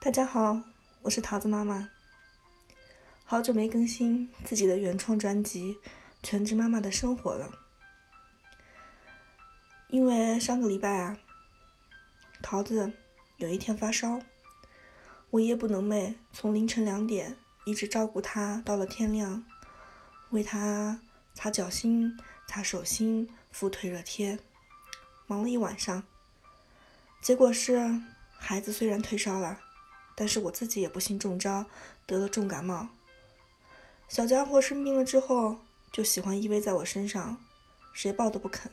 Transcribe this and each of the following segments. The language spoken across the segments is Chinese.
大家好，我是桃子妈妈。好久没更新自己的原创专辑《全职妈妈的生活》了，因为上个礼拜啊，桃子有一天发烧，我夜不能寐，从凌晨两点一直照顾她到了天亮，为她擦脚心、擦手心、敷退热贴，忙了一晚上。结果是，孩子虽然退烧了。但是我自己也不幸中招，得了重感冒。小家伙生病了之后，就喜欢依偎在我身上，谁抱都不肯。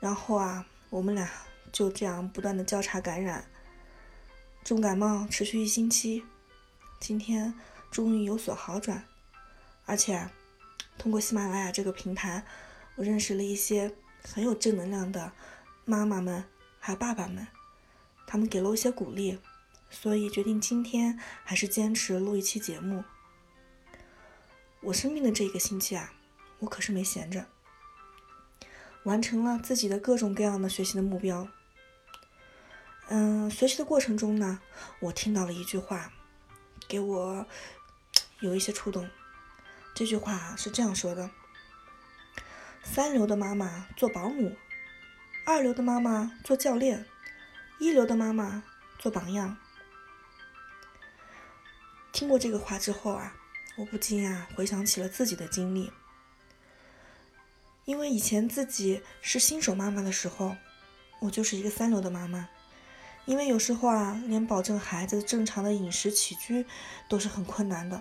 然后啊，我们俩就这样不断的交叉感染，重感冒持续一星期，今天终于有所好转。而且，通过喜马拉雅这个平台，我认识了一些很有正能量的妈妈们，还有爸爸们，他们给了我一些鼓励。所以决定今天还是坚持录一期节目。我生病的这一个星期啊，我可是没闲着，完成了自己的各种各样的学习的目标。嗯，学习的过程中呢，我听到了一句话，给我有一些触动。这句话是这样说的：三流的妈妈做保姆，二流的妈妈做教练，一流的妈妈做榜样。听过这个话之后啊，我不禁啊回想起了自己的经历。因为以前自己是新手妈妈的时候，我就是一个三流的妈妈。因为有时候啊，连保证孩子正常的饮食起居都是很困难的，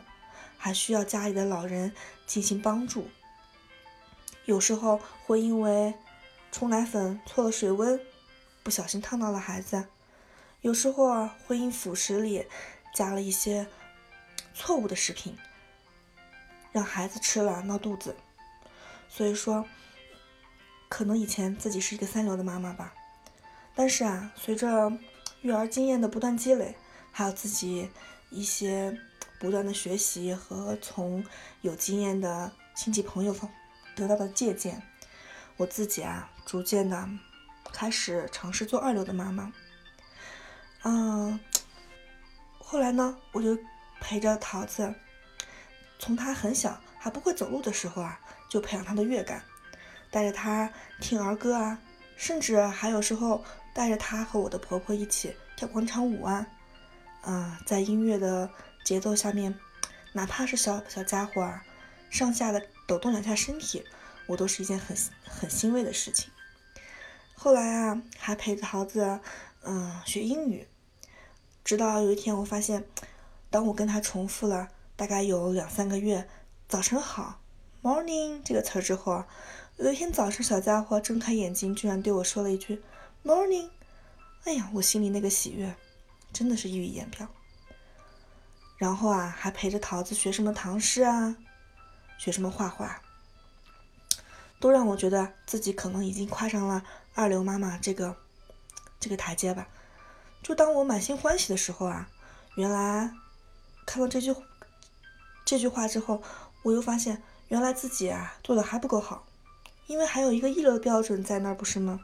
还需要家里的老人进行帮助。有时候会因为冲奶粉错了水温，不小心烫到了孩子；有时候啊，会因辅食里加了一些。错误的食品，让孩子吃了闹肚子，所以说，可能以前自己是一个三流的妈妈吧。但是啊，随着育儿经验的不断积累，还有自己一些不断的学习和从有经验的亲戚朋友方得到的借鉴，我自己啊，逐渐的开始尝试做二流的妈妈。嗯，后来呢，我就。陪着桃子，从他很小还不会走路的时候啊，就培养他的乐感，带着他听儿歌啊，甚至还有时候带着他和我的婆婆一起跳广场舞啊，啊，在音乐的节奏下面，哪怕是小小家伙啊，上下的抖动两下身体，我都是一件很很欣慰的事情。后来啊，还陪着桃子，嗯，学英语，直到有一天我发现。当我跟他重复了大概有两三个月“早晨好 ”（morning） 这个词儿之后，有一天早上，小家伙睁开眼睛，居然对我说了一句 “morning”。哎呀，我心里那个喜悦真的是溢于言表。然后啊，还陪着桃子学什么唐诗啊，学什么画画，都让我觉得自己可能已经跨上了二流妈妈这个这个台阶吧。就当我满心欢喜的时候啊，原来。看到这句这句话之后，我又发现原来自己啊做的还不够好，因为还有一个一流的标准在那儿，不是吗？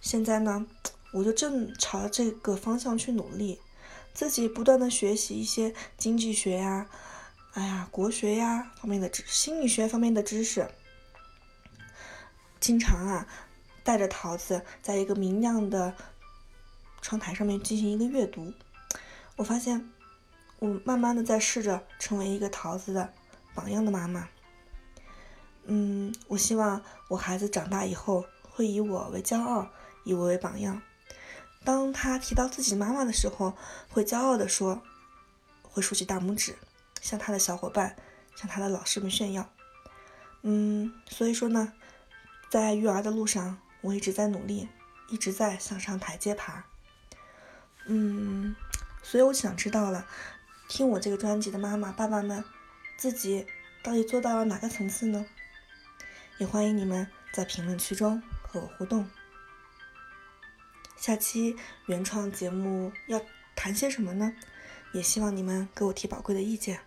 现在呢，我就正朝这个方向去努力，自己不断的学习一些经济学呀、哎呀国学呀方面的知，心理学方面的知识，经常啊带着桃子在一个明亮的窗台上面进行一个阅读，我发现。我慢慢的在试着成为一个桃子的榜样的妈妈。嗯，我希望我孩子长大以后会以我为骄傲，以我为榜样。当他提到自己妈妈的时候，会骄傲的说，会竖起大拇指，向他的小伙伴、向他的老师们炫耀。嗯，所以说呢，在育儿的路上，我一直在努力，一直在向上台阶爬。嗯，所以我想知道了。听我这个专辑的妈妈、爸爸们，自己到底做到了哪个层次呢？也欢迎你们在评论区中和我互动。下期原创节目要谈些什么呢？也希望你们给我提宝贵的意见。